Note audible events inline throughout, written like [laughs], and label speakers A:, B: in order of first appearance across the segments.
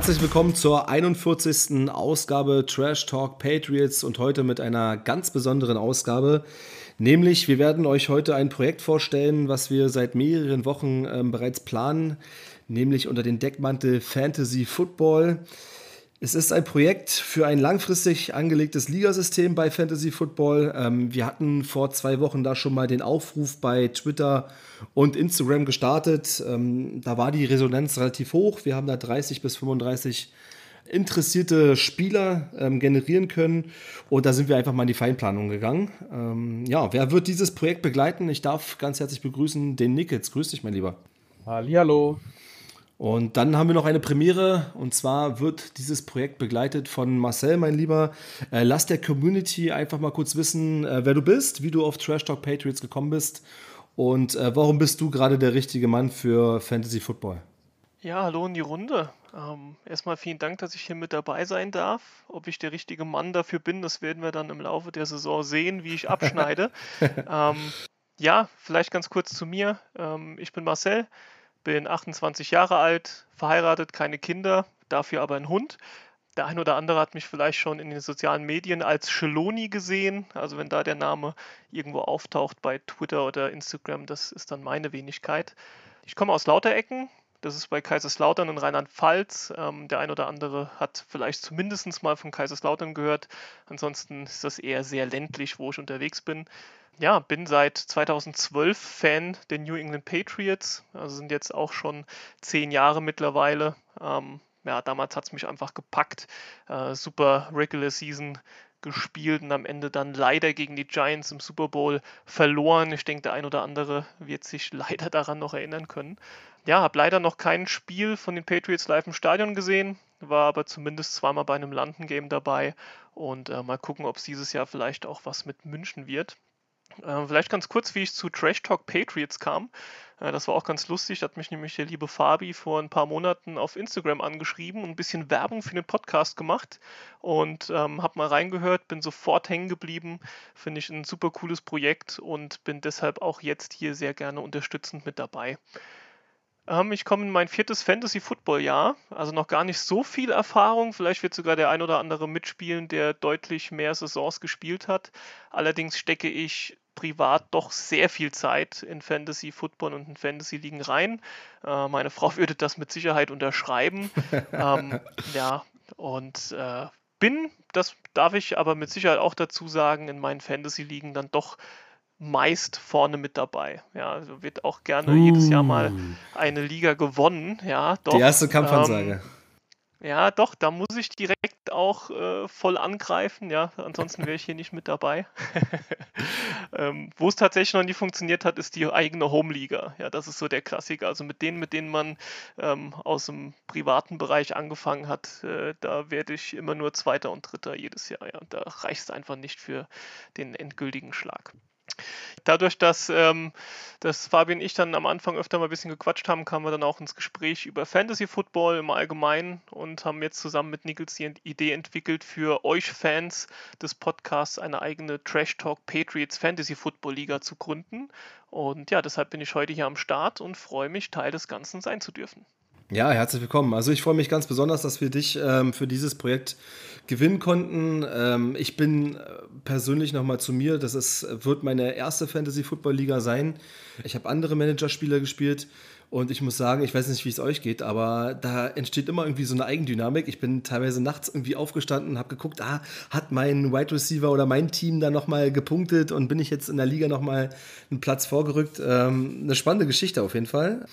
A: Herzlich willkommen zur 41. Ausgabe Trash Talk Patriots und heute mit einer ganz besonderen Ausgabe. Nämlich, wir werden euch heute ein Projekt vorstellen, was wir seit mehreren Wochen ähm, bereits planen, nämlich unter den Deckmantel Fantasy Football. Es ist ein Projekt für ein langfristig angelegtes Ligasystem bei Fantasy Football. Ähm, wir hatten vor zwei Wochen da schon mal den Aufruf bei Twitter und Instagram gestartet. Ähm, da war die Resonanz relativ hoch. Wir haben da 30 bis 35 interessierte Spieler ähm, generieren können. Und da sind wir einfach mal in die Feinplanung gegangen. Ähm, ja, wer wird dieses Projekt begleiten? Ich darf ganz herzlich begrüßen den Nickets. Grüß dich, mein Lieber.
B: Hallihallo.
A: Und dann haben wir noch eine Premiere und zwar wird dieses Projekt begleitet von Marcel, mein Lieber. Äh, lass der Community einfach mal kurz wissen, äh, wer du bist, wie du auf Trash Talk Patriots gekommen bist und äh, warum bist du gerade der richtige Mann für Fantasy Football.
C: Ja, hallo in die Runde. Ähm, erstmal vielen Dank, dass ich hier mit dabei sein darf. Ob ich der richtige Mann dafür bin, das werden wir dann im Laufe der Saison sehen, wie ich abschneide. [laughs] ähm, ja, vielleicht ganz kurz zu mir. Ähm, ich bin Marcel bin 28 Jahre alt, verheiratet, keine Kinder, dafür aber ein Hund. Der ein oder andere hat mich vielleicht schon in den sozialen Medien als Scheloni gesehen. Also wenn da der Name irgendwo auftaucht bei Twitter oder Instagram, das ist dann meine Wenigkeit. Ich komme aus Lauterecken. Das ist bei Kaiserslautern in Rheinland-Pfalz. Ähm, der ein oder andere hat vielleicht zumindest mal von Kaiserslautern gehört. Ansonsten ist das eher sehr ländlich, wo ich unterwegs bin ja, bin seit 2012 Fan der New England Patriots. Also sind jetzt auch schon zehn Jahre mittlerweile. Ähm, ja, damals hat es mich einfach gepackt. Äh, super Regular Season gespielt und am Ende dann leider gegen die Giants im Super Bowl verloren. Ich denke, der ein oder andere wird sich leider daran noch erinnern können. Ja, habe leider noch kein Spiel von den Patriots live im Stadion gesehen, war aber zumindest zweimal bei einem London-Game dabei und äh, mal gucken, ob es dieses Jahr vielleicht auch was mit München wird. Äh, vielleicht ganz kurz, wie ich zu Trash Talk Patriots kam. Äh, das war auch ganz lustig. Da hat mich nämlich der liebe Fabi vor ein paar Monaten auf Instagram angeschrieben und ein bisschen Werbung für den Podcast gemacht und ähm, habe mal reingehört, bin sofort hängen geblieben. Finde ich ein super cooles Projekt und bin deshalb auch jetzt hier sehr gerne unterstützend mit dabei. Ähm, ich komme in mein viertes Fantasy-Football-Jahr, also noch gar nicht so viel Erfahrung. Vielleicht wird sogar der ein oder andere mitspielen, der deutlich mehr Saisons gespielt hat. Allerdings stecke ich privat doch sehr viel Zeit in Fantasy Football und in Fantasy Ligen rein. Äh, meine [laughs] Frau würde das mit Sicherheit unterschreiben. [laughs] ähm, ja, und äh, bin, das darf ich aber mit Sicherheit auch dazu sagen, in meinen Fantasy Ligen dann doch meist vorne mit dabei. Ja, also wird auch gerne uh. jedes Jahr mal uh. eine Liga gewonnen. Ja,
A: doch. Die erste Kampfansage. Ähm,
C: ja, doch, da muss ich direkt auch äh, voll angreifen, ja, ansonsten wäre ich hier nicht mit dabei. [laughs] ähm, Wo es tatsächlich noch nie funktioniert hat, ist die eigene Home-Liga. Ja, das ist so der Klassiker. Also mit denen, mit denen man ähm, aus dem privaten Bereich angefangen hat, äh, da werde ich immer nur Zweiter und Dritter jedes Jahr. Ja, da reicht es einfach nicht für den endgültigen Schlag. Dadurch, dass, ähm, dass Fabian und ich dann am Anfang öfter mal ein bisschen gequatscht haben, kamen wir dann auch ins Gespräch über Fantasy Football im Allgemeinen und haben jetzt zusammen mit Nichols die Idee entwickelt, für euch Fans des Podcasts eine eigene Trash Talk Patriots Fantasy Football Liga zu gründen. Und ja, deshalb bin ich heute hier am Start und freue mich, Teil des Ganzen sein zu dürfen.
A: Ja, herzlich willkommen. Also ich freue mich ganz besonders, dass wir dich ähm, für dieses Projekt gewinnen konnten. Ähm, ich bin äh, persönlich nochmal zu mir. Das ist, wird meine erste Fantasy-Football-Liga sein. Ich habe andere Managerspieler gespielt. Und ich muss sagen, ich weiß nicht, wie es euch geht, aber da entsteht immer irgendwie so eine Eigendynamik. Ich bin teilweise nachts irgendwie aufgestanden, habe geguckt, ah, hat mein Wide Receiver oder mein Team da nochmal gepunktet und bin ich jetzt in der Liga nochmal einen Platz vorgerückt. Ähm, eine spannende Geschichte auf jeden Fall.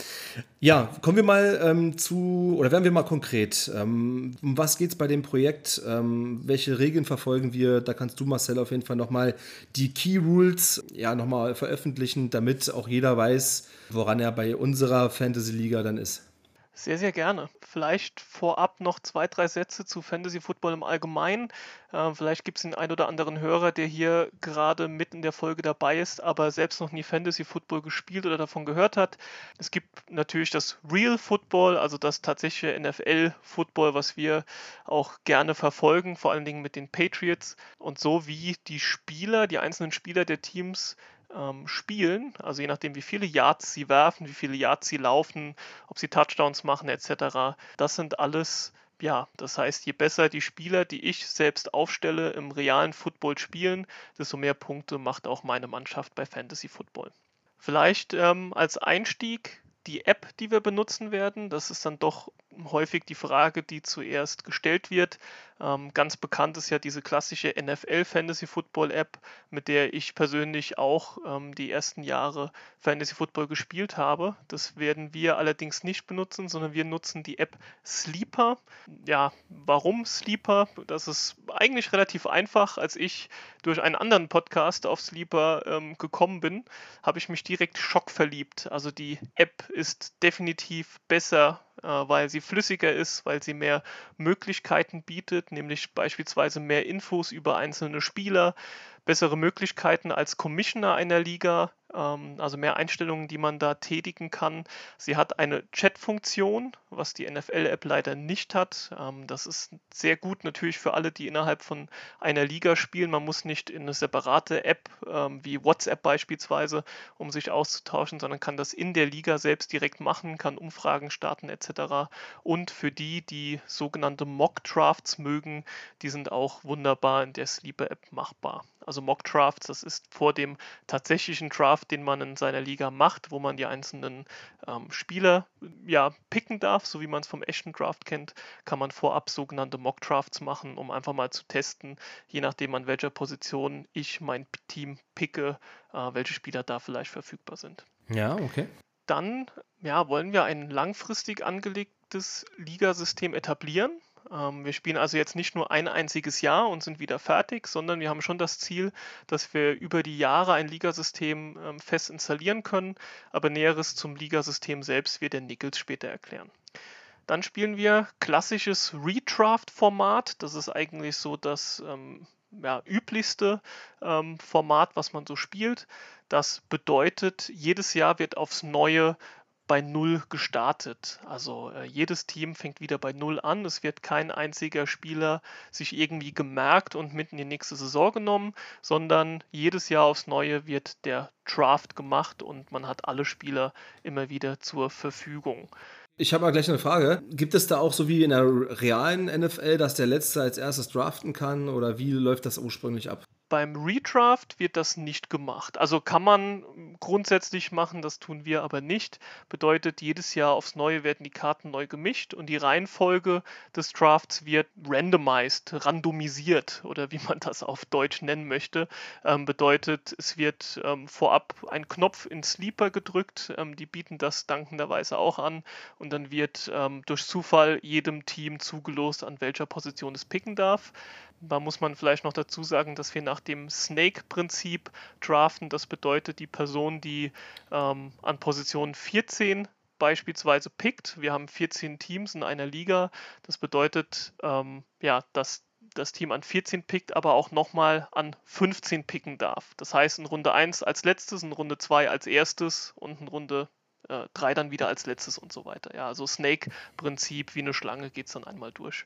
A: Ja, kommen wir mal ähm, zu, oder werden wir mal konkret. Ähm, um was geht es bei dem Projekt? Ähm, welche Regeln verfolgen wir? Da kannst du, Marcel, auf jeden Fall nochmal die Key Rules ja, nochmal veröffentlichen, damit auch jeder weiß, woran er bei unserer Fantasy-Liga dann ist.
C: Sehr, sehr gerne. Vielleicht vorab noch zwei, drei Sätze zu Fantasy Football im Allgemeinen. Äh, vielleicht gibt es den einen oder anderen Hörer, der hier gerade mit in der Folge dabei ist, aber selbst noch nie Fantasy Football gespielt oder davon gehört hat. Es gibt natürlich das Real Football, also das tatsächliche NFL Football, was wir auch gerne verfolgen, vor allen Dingen mit den Patriots. Und so wie die Spieler, die einzelnen Spieler der Teams ähm, spielen, also je nachdem, wie viele Yards sie werfen, wie viele Yards sie laufen, ob sie Touchdowns machen etc. Das sind alles ja, das heißt, je besser die Spieler, die ich selbst aufstelle, im realen Football spielen, desto mehr Punkte macht auch meine Mannschaft bei Fantasy Football. Vielleicht ähm, als Einstieg die App, die wir benutzen werden. Das ist dann doch häufig die Frage, die zuerst gestellt wird. Ähm, ganz bekannt ist ja diese klassische NFL Fantasy Football App, mit der ich persönlich auch ähm, die ersten Jahre Fantasy Football gespielt habe. Das werden wir allerdings nicht benutzen, sondern wir nutzen die App Sleeper. Ja, warum Sleeper? Das ist eigentlich relativ einfach. Als ich durch einen anderen Podcast auf Sleeper ähm, gekommen bin, habe ich mich direkt schockverliebt. Also die App ist definitiv besser weil sie flüssiger ist, weil sie mehr Möglichkeiten bietet, nämlich beispielsweise mehr Infos über einzelne Spieler, bessere Möglichkeiten als Commissioner einer Liga, ähm, also mehr Einstellungen, die man da tätigen kann. Sie hat eine Chat-Funktion, was die NFL-App leider nicht hat. Ähm, das ist sehr gut natürlich für alle, die innerhalb von einer Liga spielen. Man muss nicht in eine separate App ähm, wie WhatsApp beispielsweise, um sich auszutauschen, sondern kann das in der Liga selbst direkt machen, kann Umfragen starten etc. Und für die, die sogenannte Mock-Drafts mögen, die sind auch wunderbar in der Sleeper-App machbar. Also Mock-Drafts, das ist vor dem tatsächlichen Draft, den man in seiner Liga macht, wo man die einzelnen ähm, Spieler ja picken darf, so wie man es vom echten Draft kennt, kann man vorab sogenannte Mock-Drafts machen, um einfach mal zu testen, je nachdem an welcher Position ich mein Team picke, äh, welche Spieler da vielleicht verfügbar sind.
A: Ja, okay.
C: Dann ja, wollen wir ein langfristig angelegtes Ligasystem etablieren. Ähm, wir spielen also jetzt nicht nur ein einziges Jahr und sind wieder fertig, sondern wir haben schon das Ziel, dass wir über die Jahre ein Ligasystem ähm, fest installieren können. Aber Näheres zum Ligasystem selbst wird der Nichols später erklären. Dann spielen wir klassisches Redraft-Format. Das ist eigentlich so das ähm, ja, üblichste ähm, Format, was man so spielt. Das bedeutet, jedes Jahr wird aufs Neue bei Null gestartet. Also äh, jedes Team fängt wieder bei Null an. Es wird kein einziger Spieler sich irgendwie gemerkt und mitten in die nächste Saison genommen, sondern jedes Jahr aufs Neue wird der Draft gemacht und man hat alle Spieler immer wieder zur Verfügung.
A: Ich habe mal gleich eine Frage. Gibt es da auch so wie in der realen NFL, dass der Letzte als erstes draften kann oder wie läuft das ursprünglich ab?
C: Beim Redraft wird das nicht gemacht. Also kann man grundsätzlich machen, das tun wir aber nicht. Bedeutet, jedes Jahr aufs Neue werden die Karten neu gemischt und die Reihenfolge des Drafts wird randomized, randomisiert oder wie man das auf Deutsch nennen möchte. Ähm, bedeutet, es wird ähm, vorab ein Knopf in Sleeper gedrückt. Ähm, die bieten das dankenderweise auch an und dann wird ähm, durch Zufall jedem Team zugelost, an welcher Position es picken darf. Da muss man vielleicht noch dazu sagen, dass wir nach dem Snake-Prinzip draften. Das bedeutet, die Person, die ähm, an Position 14 beispielsweise pickt, wir haben 14 Teams in einer Liga, das bedeutet, ähm, ja, dass das Team an 14 pickt, aber auch nochmal an 15 picken darf. Das heißt, in Runde 1 als letztes, in Runde 2 als erstes und in Runde 3 äh, dann wieder als letztes und so weiter. Ja, also Snake-Prinzip wie eine Schlange geht es dann einmal durch.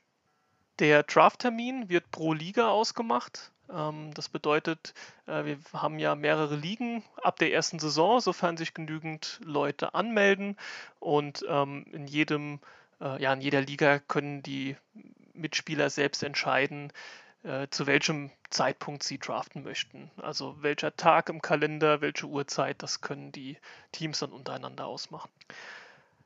C: Der Drafttermin wird pro Liga ausgemacht. Ähm, das bedeutet, äh, wir haben ja mehrere Ligen ab der ersten Saison, sofern sich genügend Leute anmelden. Und ähm, in jedem, äh, ja, in jeder Liga können die Mitspieler selbst entscheiden, äh, zu welchem Zeitpunkt sie draften möchten. Also welcher Tag im Kalender, welche Uhrzeit, das können die Teams dann untereinander ausmachen.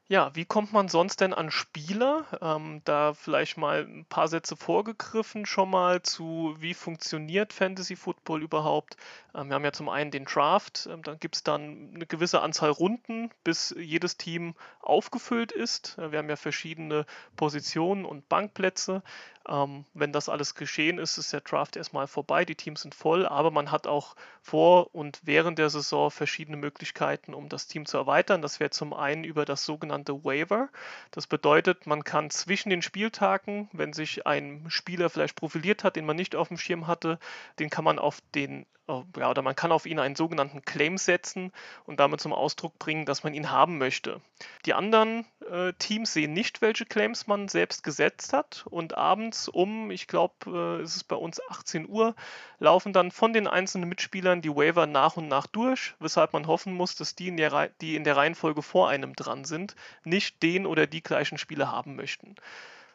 C: Ja, wie kommt man sonst denn an Spieler? Ähm, da vielleicht mal ein paar Sätze vorgegriffen schon mal zu, wie funktioniert Fantasy Football überhaupt. Ähm, wir haben ja zum einen den Draft, ähm, dann gibt es dann eine gewisse Anzahl Runden, bis jedes Team aufgefüllt ist. Äh, wir haben ja verschiedene Positionen und Bankplätze. Ähm, wenn das alles geschehen ist, ist der Draft erstmal vorbei, die Teams sind voll, aber man hat auch vor und während der Saison verschiedene Möglichkeiten, um das Team zu erweitern. Das wäre zum einen über das sogenannte Waiver. Das bedeutet, man kann zwischen den Spieltagen, wenn sich ein Spieler vielleicht profiliert hat, den man nicht auf dem Schirm hatte, den kann man auf den ja, oder man kann auf ihn einen sogenannten Claim setzen und damit zum Ausdruck bringen, dass man ihn haben möchte. Die anderen äh, Teams sehen nicht, welche Claims man selbst gesetzt hat und abends um, ich glaube, äh, ist bei uns 18 Uhr, laufen dann von den einzelnen Mitspielern die Waiver nach und nach durch, weshalb man hoffen muss, dass die in der, die in der Reihenfolge vor einem dran sind, nicht den oder die gleichen Spieler haben möchten.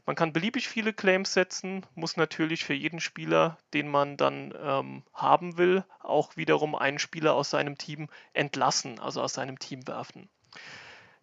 C: Man kann beliebig viele Claims setzen, muss natürlich für jeden Spieler, den man dann ähm, haben will, auch wiederum einen Spieler aus seinem Team entlassen, also aus seinem Team werfen.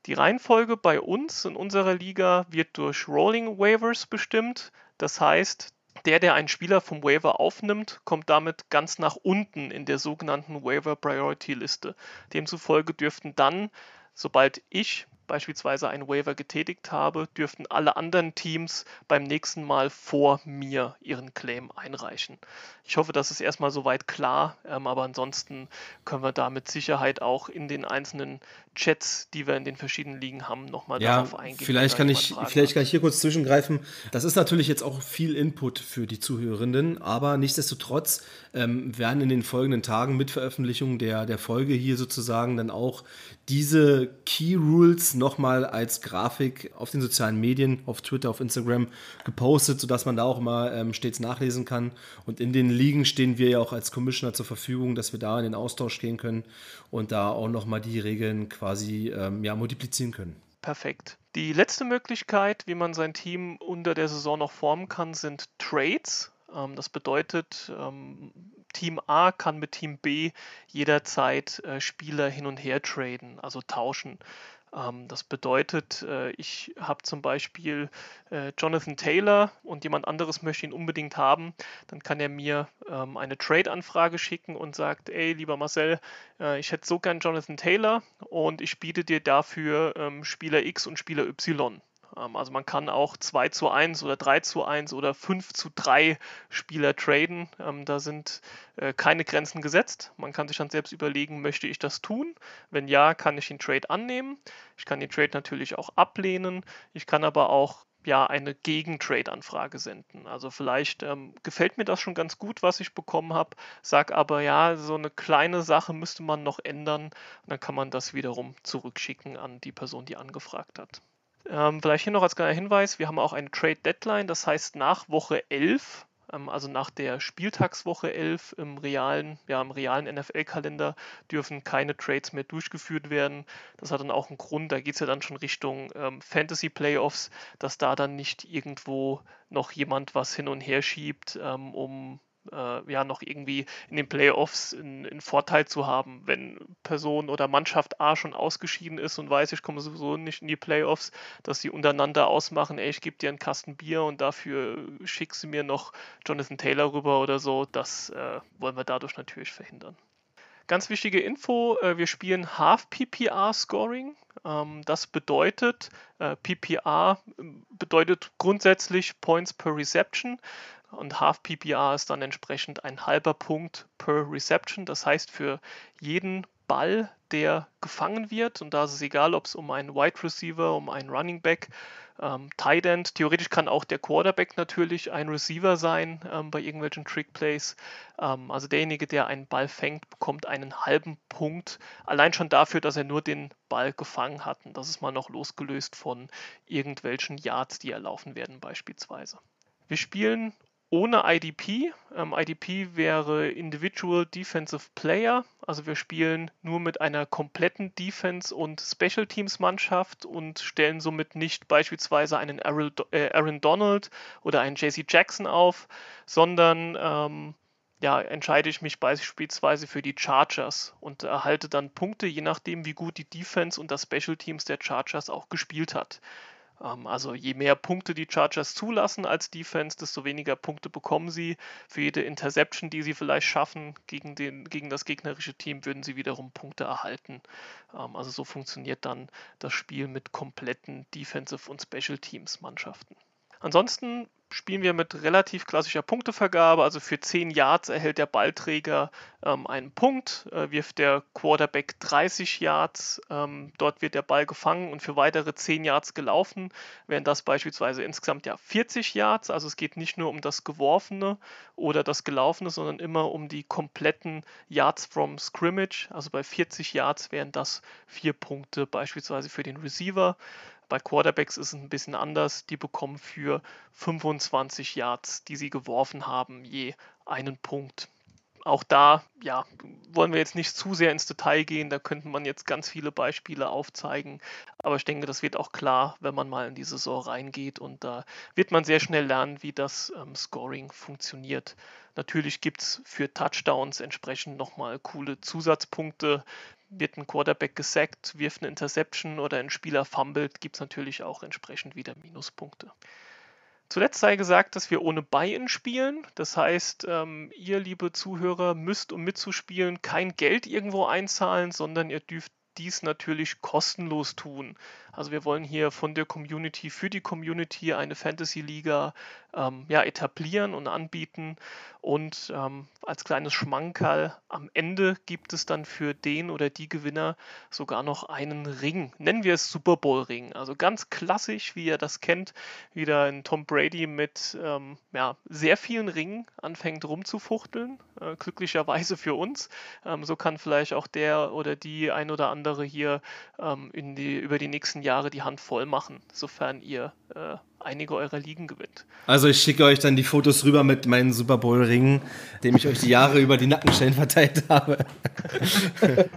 C: Die Reihenfolge bei uns in unserer Liga wird durch Rolling Waivers bestimmt. Das heißt, der, der einen Spieler vom Waiver aufnimmt, kommt damit ganz nach unten in der sogenannten Waiver Priority Liste. Demzufolge dürften dann, sobald ich beispielsweise einen Waiver getätigt habe, dürften alle anderen Teams beim nächsten Mal vor mir ihren Claim einreichen. Ich hoffe, das ist erstmal soweit klar, ähm, aber ansonsten können wir da mit Sicherheit auch in den einzelnen Chats, die wir in den verschiedenen Ligen haben, nochmal
A: ja,
C: darauf eingehen.
A: Vielleicht kann, ich, vielleicht kann ich hier kurz zwischengreifen. Das ist natürlich jetzt auch viel Input für die Zuhörenden, aber nichtsdestotrotz ähm, werden in den folgenden Tagen mit Veröffentlichung der, der Folge hier sozusagen dann auch diese Key Rules nochmal als Grafik auf den sozialen Medien, auf Twitter, auf Instagram gepostet, sodass man da auch mal ähm, stets nachlesen kann. Und in den Ligen stehen wir ja auch als Commissioner zur Verfügung, dass wir da in den Austausch gehen können und da auch nochmal die Regeln quasi ähm, ja, multiplizieren können.
C: Perfekt. Die letzte Möglichkeit, wie man sein Team unter der Saison noch formen kann, sind Trades. Ähm, das bedeutet, ähm, Team A kann mit Team B jederzeit äh, Spieler hin und her traden, also tauschen. Ähm, das bedeutet, äh, ich habe zum Beispiel äh, Jonathan Taylor und jemand anderes möchte ihn unbedingt haben, dann kann er mir eine Trade-Anfrage schicken und sagt, ey, lieber Marcel, ich hätte so gern Jonathan Taylor und ich biete dir dafür Spieler X und Spieler Y. Ähm, also man kann auch 2 zu 1 oder 3 zu 1 oder 5 zu 3 Spieler traden. Ähm, da sind äh, keine Grenzen gesetzt. Man kann sich dann selbst überlegen, möchte ich das tun? Wenn ja, kann ich den Trade annehmen. Ich kann den Trade natürlich auch ablehnen. Ich kann aber auch ja eine Gegentrade-Anfrage senden. Also vielleicht ähm, gefällt mir das schon ganz gut, was ich bekommen habe, sag aber ja, so eine kleine Sache müsste man noch ändern dann kann man das wiederum zurückschicken an die Person, die angefragt hat. Ähm, vielleicht hier noch als kleiner Hinweis, wir haben auch eine Trade Deadline, das heißt nach Woche 11, ähm, also nach der Spieltagswoche 11 im realen, ja, realen NFL-Kalender dürfen keine Trades mehr durchgeführt werden. Das hat dann auch einen Grund, da geht es ja dann schon Richtung ähm, Fantasy Playoffs, dass da dann nicht irgendwo noch jemand was hin und her schiebt, ähm, um äh, ja noch irgendwie in den Playoffs einen Vorteil zu haben. Wenn Person oder Mannschaft A schon ausgeschieden ist und weiß, ich komme sowieso nicht in die Playoffs, dass sie untereinander ausmachen, ey, ich gebe dir einen Kasten Bier und dafür schickst du mir noch Jonathan Taylor rüber oder so, das äh, wollen wir dadurch natürlich verhindern. Ganz wichtige Info, äh, wir spielen Half PPR Scoring. Ähm, das bedeutet, äh, PPR bedeutet grundsätzlich Points per Reception und Half PPR ist dann entsprechend ein halber Punkt per Reception. Das heißt, für jeden Ball, der gefangen wird, und da ist es egal, ob es um einen Wide Receiver, um einen Running Back, ähm, Tight End, theoretisch kann auch der Quarterback natürlich ein Receiver sein ähm, bei irgendwelchen Trick Plays. Ähm, also derjenige, der einen Ball fängt, bekommt einen halben Punkt, allein schon dafür, dass er nur den Ball gefangen hat. Und das ist mal noch losgelöst von irgendwelchen Yards, die erlaufen werden beispielsweise. Wir spielen ohne IDP. Ähm, IDP wäre Individual Defensive Player. Also wir spielen nur mit einer kompletten Defense- und Special Teams Mannschaft und stellen somit nicht beispielsweise einen Aaron, äh, Aaron Donald oder einen JC Jackson auf, sondern ähm, ja, entscheide ich mich beispielsweise für die Chargers und erhalte dann Punkte, je nachdem, wie gut die Defense und das Special Teams der Chargers auch gespielt hat. Ähm, also je mehr Punkte die Chargers zulassen als Defense, desto weniger Punkte bekommen sie. Für jede Interception, die sie vielleicht schaffen gegen, den, gegen das gegnerische Team, würden sie wiederum Punkte erhalten. Ähm, also so funktioniert dann das Spiel mit kompletten Defensive und Special Teams Mannschaften. Ansonsten spielen wir mit relativ klassischer Punktevergabe. Also für 10 Yards erhält der Ballträger ähm, einen Punkt, äh, wirft der Quarterback 30 Yards, ähm, dort wird der Ball gefangen und für weitere 10 Yards gelaufen, wären das beispielsweise insgesamt ja 40 Yards. Also es geht nicht nur um das Geworfene oder das Gelaufene, sondern immer um die kompletten Yards from Scrimmage. Also bei 40 Yards wären das 4 Punkte beispielsweise für den Receiver. Bei Quarterbacks ist es ein bisschen anders. Die bekommen für 25 Yards, die sie geworfen haben, je einen Punkt. auch da, ja, wollen wir jetzt nicht zu sehr ins Detail gehen, da könnte man jetzt ganz viele Beispiele aufzeigen, aber ich denke, das wird auch klar, wenn man mal in die Saison reingeht und da wird man sehr schnell lernen, wie das ähm, Scoring funktioniert. Natürlich gibt es für Touchdowns entsprechend nochmal coole Zusatzpunkte. Wird ein Quarterback gesackt, wirft eine Interception oder ein Spieler fummelt, gibt es natürlich auch entsprechend wieder Minuspunkte. Zuletzt sei gesagt, dass wir ohne Buy-in spielen. Das heißt, ähm, ihr, liebe Zuhörer, müsst, um mitzuspielen, kein Geld irgendwo einzahlen, sondern ihr dürft dies natürlich kostenlos tun. Also wir wollen hier von der Community für die Community eine Fantasy-Liga ähm, ja, etablieren und anbieten. Und ähm, als kleines Schmankerl am Ende gibt es dann für den oder die Gewinner sogar noch einen Ring. Nennen wir es Super Bowl-Ring. Also ganz klassisch, wie ihr das kennt, wieder ein Tom Brady mit ähm, ja, sehr vielen Ringen anfängt rumzufuchteln. Äh, glücklicherweise für uns. Ähm, so kann vielleicht auch der oder die ein oder andere hier ähm, in die, über die nächsten Jahre die Hand voll machen, sofern ihr äh, einige eurer Ligen gewinnt.
A: Also ich schicke euch dann die Fotos rüber mit meinen Super Bowl-Ringen, dem ich euch die Jahre über die Nackenstellen verteilt habe. [laughs]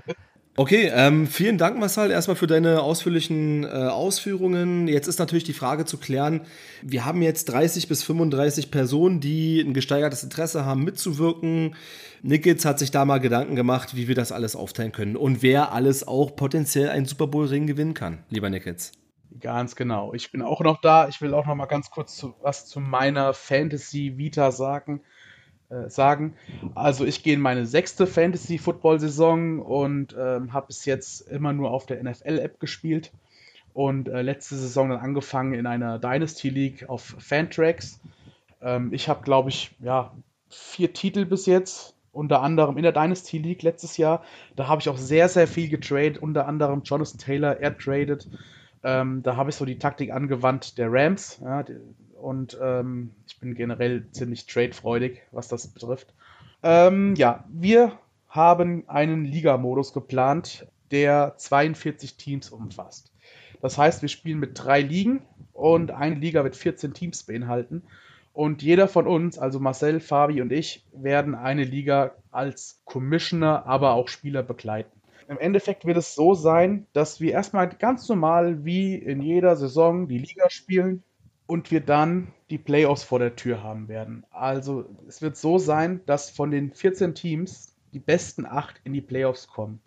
A: Okay, ähm, vielen Dank, Marcel, erstmal für deine ausführlichen äh, Ausführungen. Jetzt ist natürlich die Frage zu klären, wir haben jetzt 30 bis 35 Personen, die ein gesteigertes Interesse haben, mitzuwirken. Nickets hat sich da mal Gedanken gemacht, wie wir das alles aufteilen können und wer alles auch potenziell einen Super Bowl-Ring gewinnen kann, lieber Nickets.
B: Ganz genau. Ich bin auch noch da. Ich will auch noch mal ganz kurz zu, was zu meiner Fantasy Vita sagen. Äh, sagen. Also ich gehe in meine sechste Fantasy Football Saison und ähm, habe bis jetzt immer nur auf der NFL App gespielt und äh, letzte Saison dann angefangen in einer Dynasty League auf Fantrax. Ähm, ich habe glaube ich ja vier Titel bis jetzt unter anderem in der Dynasty League letztes Jahr. Da habe ich auch sehr, sehr viel getradet, unter anderem Jonathan Taylor, er tradet. Ähm, da habe ich so die Taktik angewandt der Rams. Ja, die, und ähm, ich bin generell ziemlich tradefreudig, was das betrifft. Ähm, ja, wir haben einen Liga-Modus geplant, der 42 Teams umfasst. Das heißt, wir spielen mit drei Ligen und eine Liga wird 14 Teams beinhalten. Und jeder von uns, also Marcel, Fabi und ich, werden eine Liga als Commissioner, aber auch Spieler begleiten. Im Endeffekt wird es so sein, dass wir erstmal ganz normal wie in jeder Saison die Liga spielen und wir dann die Playoffs vor der Tür haben werden. Also es wird so sein, dass von den 14 Teams die besten 8 in die Playoffs kommen.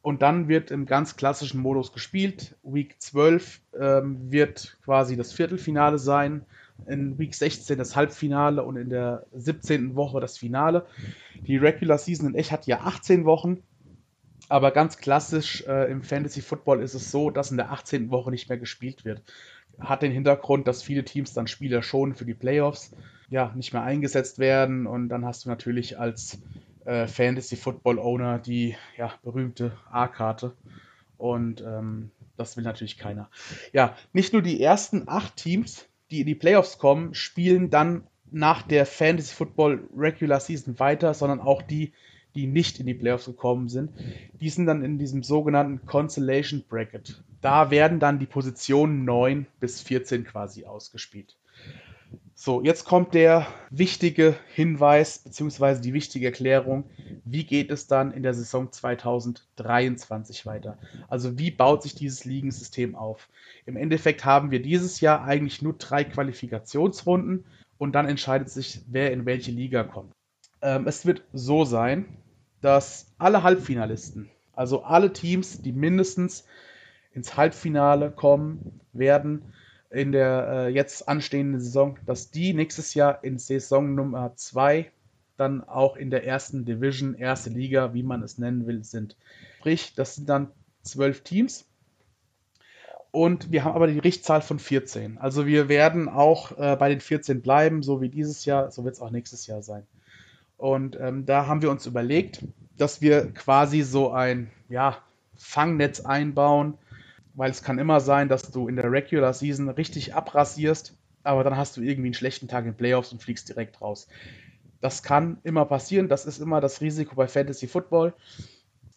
B: Und dann wird im ganz klassischen Modus gespielt. Week 12 ähm, wird quasi das Viertelfinale sein, in Week 16 das Halbfinale und in der 17. Woche das Finale. Die Regular Season in echt hat ja 18 Wochen, aber ganz klassisch äh, im Fantasy Football ist es so, dass in der 18. Woche nicht mehr gespielt wird hat den Hintergrund, dass viele Teams dann Spieler schon für die Playoffs ja nicht mehr eingesetzt werden und dann hast du natürlich als äh, Fantasy Football Owner die ja, berühmte A-Karte und ähm, das will natürlich keiner. Ja, nicht nur die ersten acht Teams, die in die Playoffs kommen, spielen dann nach der Fantasy Football Regular Season weiter, sondern auch die, die nicht in die Playoffs gekommen sind. Die sind dann in diesem sogenannten Consolation Bracket da werden dann die Positionen 9 bis 14 quasi ausgespielt. So, jetzt kommt der wichtige Hinweis bzw. die wichtige Erklärung, wie geht es dann in der Saison 2023 weiter? Also wie baut sich dieses Ligensystem auf? Im Endeffekt haben wir dieses Jahr eigentlich nur drei Qualifikationsrunden und dann entscheidet sich, wer in welche Liga kommt. Ähm, es wird so sein, dass alle Halbfinalisten, also alle Teams, die mindestens ins Halbfinale kommen werden in der äh, jetzt anstehenden Saison, dass die nächstes Jahr in Saison Nummer 2 dann auch in der ersten Division, erste Liga, wie man es nennen will, sind. Sprich, das sind dann zwölf Teams. Und wir haben aber die Richtzahl von 14. Also wir werden auch äh, bei den 14 bleiben, so wie dieses Jahr, so wird es auch nächstes Jahr sein. Und ähm, da haben wir uns überlegt, dass wir quasi so ein ja, Fangnetz einbauen, weil es kann immer sein, dass du in der Regular Season richtig abrasierst, aber dann hast du irgendwie einen schlechten Tag in Playoffs und fliegst direkt raus. Das kann immer passieren, das ist immer das Risiko bei Fantasy Football.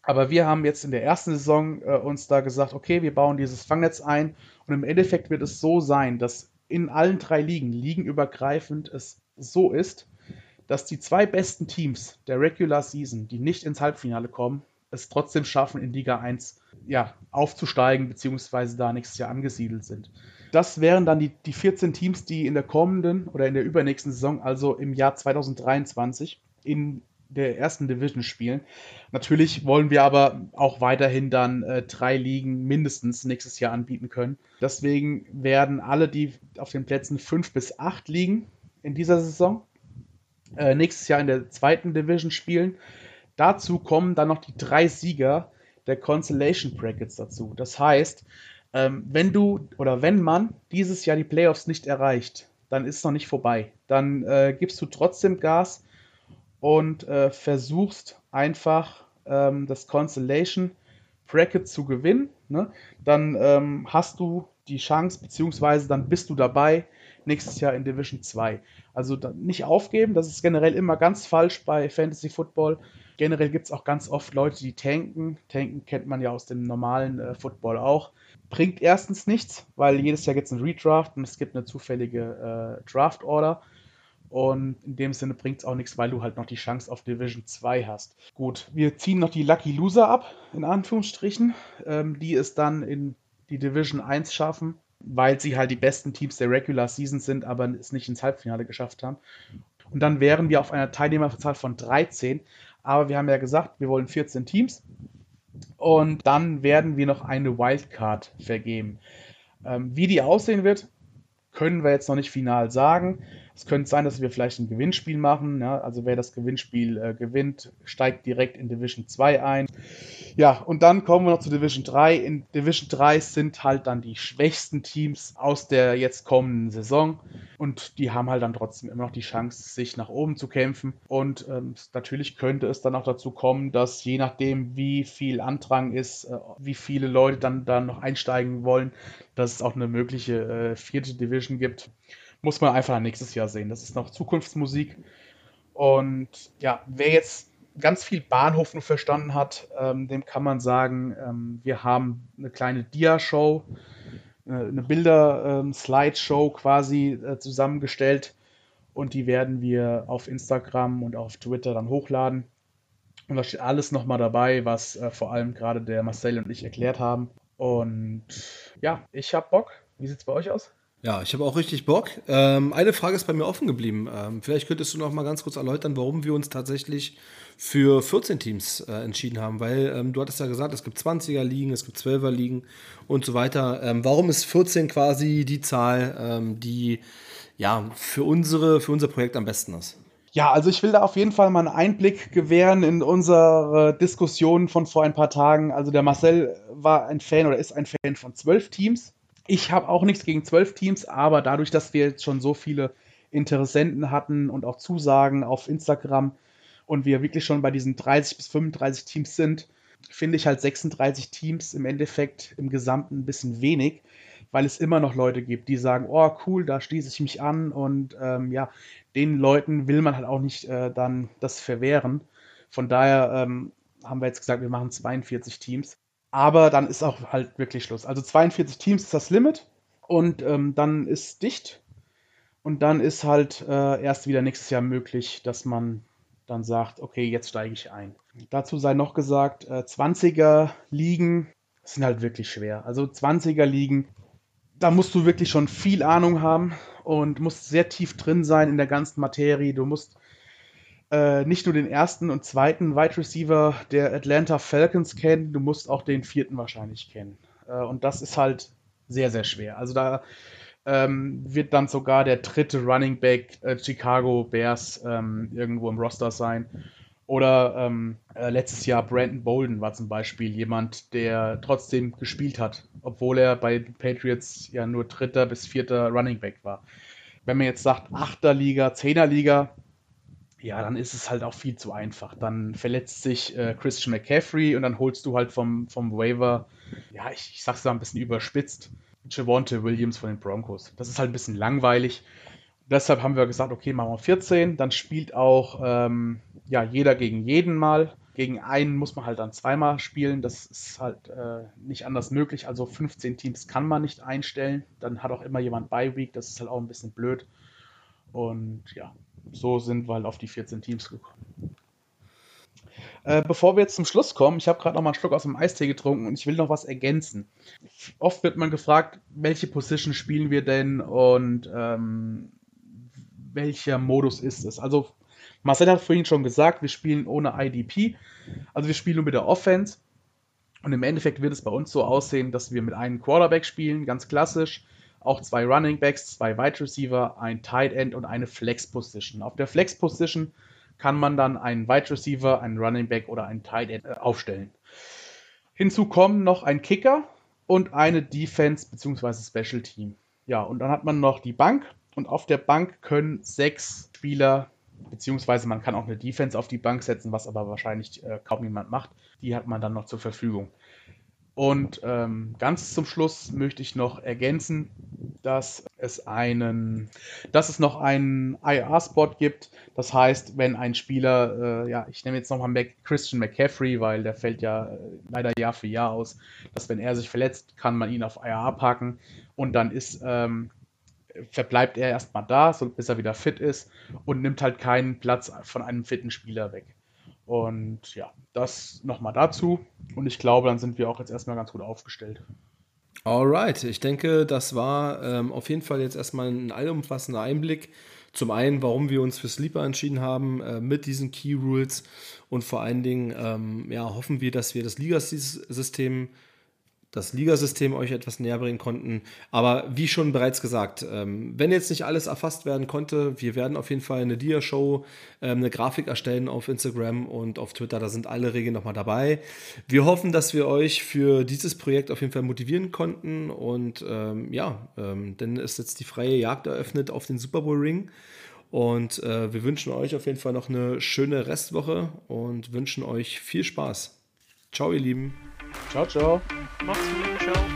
B: Aber wir haben jetzt in der ersten Saison äh, uns da gesagt, okay, wir bauen dieses Fangnetz ein und im Endeffekt wird es so sein, dass in allen drei Ligen, ligenübergreifend, es so ist, dass die zwei besten Teams der Regular Season, die nicht ins Halbfinale kommen, es trotzdem schaffen, in Liga 1 ja, aufzusteigen, beziehungsweise da nächstes Jahr angesiedelt sind. Das wären dann die, die 14 Teams, die in der kommenden oder in der übernächsten Saison, also im Jahr 2023, in der ersten Division spielen. Natürlich wollen wir aber auch weiterhin dann äh, drei Ligen mindestens nächstes Jahr anbieten können. Deswegen werden alle, die auf den Plätzen 5 bis 8 liegen in dieser Saison, äh, nächstes Jahr in der zweiten Division spielen. Dazu kommen dann noch die drei Sieger der Constellation Brackets dazu. Das heißt, ähm, wenn du oder wenn man dieses Jahr die Playoffs nicht erreicht, dann ist es noch nicht vorbei. Dann äh, gibst du trotzdem Gas und äh, versuchst einfach ähm, das Constellation Bracket zu gewinnen. Ne? Dann ähm, hast du die Chance, beziehungsweise dann bist du dabei nächstes Jahr in Division 2. Also nicht aufgeben, das ist generell immer ganz falsch bei Fantasy Football. Generell gibt es auch ganz oft Leute, die tanken. Tanken kennt man ja aus dem normalen äh, Football auch. Bringt erstens nichts, weil jedes Jahr gibt es einen Redraft und es gibt eine zufällige äh, Draft-Order. Und in dem Sinne bringt es auch nichts, weil du halt noch die Chance auf Division 2 hast. Gut, wir ziehen noch die Lucky Loser ab, in Anführungsstrichen, ähm, die es dann in die Division 1 schaffen, weil sie halt die besten Teams der Regular Season sind, aber es nicht ins Halbfinale geschafft haben. Und dann wären wir auf einer Teilnehmerzahl von 13. Aber wir haben ja gesagt, wir wollen 14 Teams. Und dann werden wir noch eine Wildcard vergeben. Ähm, wie die aussehen wird, können wir jetzt noch nicht final sagen. Es könnte sein, dass wir vielleicht ein Gewinnspiel machen. Ja? Also wer das Gewinnspiel äh, gewinnt, steigt direkt in Division 2 ein. Ja, und dann kommen wir noch zu Division 3. In Division 3 sind halt dann die schwächsten Teams aus der jetzt kommenden Saison. Und die haben halt dann trotzdem immer noch die Chance, sich nach oben zu kämpfen. Und ähm, natürlich könnte es dann auch dazu kommen, dass je nachdem, wie viel Andrang ist, äh, wie viele Leute dann, dann noch einsteigen wollen, dass es auch eine mögliche äh, vierte Division gibt muss man einfach nächstes Jahr sehen. Das ist noch Zukunftsmusik. Und ja, wer jetzt ganz viel Bahnhof nur verstanden hat, ähm, dem kann man sagen, ähm, wir haben eine kleine Dia-Show, äh, eine Bilder-Slideshow ähm, quasi äh, zusammengestellt und die werden wir auf Instagram und auf Twitter dann hochladen. Und da steht alles nochmal dabei, was äh, vor allem gerade der Marcel und ich erklärt haben. Und ja, ich habe Bock. Wie sieht es bei euch aus?
A: Ja, ich habe auch richtig Bock. Ähm, eine Frage ist bei mir offen geblieben. Ähm, vielleicht könntest du noch mal ganz kurz erläutern, warum wir uns tatsächlich für 14 Teams äh, entschieden haben. Weil ähm, du hattest ja gesagt, es gibt 20er-Ligen, es gibt 12er-Ligen und so weiter. Ähm, warum ist 14 quasi die Zahl, ähm, die ja, für, unsere, für unser Projekt am besten ist?
B: Ja, also ich will da auf jeden Fall mal einen Einblick gewähren in unsere Diskussion von vor ein paar Tagen. Also der Marcel war ein Fan oder ist ein Fan von zwölf Teams. Ich habe auch nichts gegen zwölf Teams, aber dadurch, dass wir jetzt schon so viele Interessenten hatten und auch Zusagen auf Instagram und wir wirklich schon bei diesen 30 bis 35 Teams sind, finde ich halt 36 Teams im Endeffekt im Gesamten ein bisschen wenig, weil es immer noch Leute gibt, die sagen, oh cool, da schließe ich mich an und ähm, ja, den Leuten will man halt auch nicht äh, dann das verwehren. Von daher ähm, haben wir jetzt gesagt, wir machen 42 Teams. Aber dann ist auch halt wirklich Schluss. Also 42 Teams ist das Limit und ähm, dann ist dicht. Und dann ist halt äh, erst wieder nächstes Jahr möglich, dass man dann sagt, okay, jetzt steige ich ein. Dazu sei noch gesagt, äh, 20er Ligen sind halt wirklich schwer. Also 20er Ligen, da musst du wirklich schon viel Ahnung haben und musst sehr tief drin sein in der ganzen Materie. Du musst äh, nicht nur den ersten und zweiten Wide Receiver der Atlanta Falcons kennen, du musst auch den vierten wahrscheinlich kennen. Äh, und das ist halt sehr, sehr schwer. Also da ähm, wird dann sogar der dritte Running Back äh, Chicago Bears ähm, irgendwo im Roster sein. Oder ähm, äh, letztes Jahr Brandon Bolden war zum Beispiel jemand, der trotzdem gespielt hat, obwohl er bei den Patriots ja nur dritter bis vierter Running Back war. Wenn man jetzt sagt, achter Liga, zehner Liga, ja, dann ist es halt auch viel zu einfach. Dann verletzt sich äh, Christian McCaffrey und dann holst du halt vom, vom Waiver, ja, ich, ich sag's da ein bisschen überspitzt, Javonte Williams von den Broncos. Das ist halt ein bisschen langweilig. Deshalb haben wir gesagt, okay, machen wir 14. Dann spielt auch ähm, ja, jeder gegen jeden mal. Gegen einen muss man halt dann zweimal spielen. Das ist halt äh, nicht anders möglich. Also 15 Teams kann man nicht einstellen. Dann hat auch immer jemand Bye Week. Das ist halt auch ein bisschen blöd. Und ja, so sind wir halt auf die 14 Teams gekommen. Äh, bevor wir jetzt zum Schluss kommen, ich habe gerade noch mal einen Schluck aus dem Eistee getrunken und ich will noch was ergänzen. Oft wird man gefragt, welche Position spielen wir denn und ähm, welcher Modus ist es? Also Marcel hat vorhin schon gesagt, wir spielen ohne IDP, also wir spielen nur mit der Offense. Und im Endeffekt wird es bei uns so aussehen, dass wir mit einem Quarterback spielen, ganz klassisch. Auch zwei Running Backs, zwei Wide Receiver, ein Tight End und eine Flex Position. Auf der Flex Position kann man dann einen Wide Receiver, einen Running Back oder einen Tight End äh, aufstellen. Hinzu kommen noch ein Kicker und eine Defense bzw. Special Team. Ja, und dann hat man noch die Bank und auf der Bank können sechs Spieler, beziehungsweise man kann auch eine Defense auf die Bank setzen, was aber wahrscheinlich äh, kaum jemand macht. Die hat man dann noch zur Verfügung. Und ähm, ganz zum Schluss möchte ich noch ergänzen, dass es einen, dass es noch einen IR-Spot gibt. Das heißt, wenn ein Spieler, äh, ja, ich nehme jetzt nochmal Mac, Christian McCaffrey, weil der fällt ja äh, leider Jahr für Jahr aus, dass wenn er sich verletzt, kann man ihn auf IR packen und dann ist, ähm, verbleibt er erstmal da, so, bis er wieder fit ist und nimmt halt keinen Platz von einem fitten Spieler weg. Und ja, das nochmal dazu. Und ich glaube, dann sind wir auch jetzt erstmal ganz gut aufgestellt.
A: Alright, ich denke, das war ähm, auf jeden Fall jetzt erstmal ein allumfassender Einblick. Zum einen, warum wir uns für Sleeper entschieden haben äh, mit diesen Key Rules und vor allen Dingen ähm, ja, hoffen wir, dass wir das Ligasystem das Ligasystem euch etwas näher bringen konnten. Aber wie schon bereits gesagt, ähm, wenn jetzt nicht alles erfasst werden konnte, wir werden auf jeden Fall eine Dia-Show, ähm, eine Grafik erstellen auf Instagram und auf Twitter. Da sind alle Regeln nochmal dabei. Wir hoffen, dass wir euch für dieses Projekt auf jeden Fall motivieren konnten. Und ähm, ja, ähm, denn ist jetzt die freie Jagd eröffnet auf den Super Bowl Ring. Und äh, wir wünschen euch auf jeden Fall noch eine schöne Restwoche und wünschen euch viel Spaß. Ciao, ihr Lieben.
B: Ciao, ciao.
C: Macht's gut, ciao.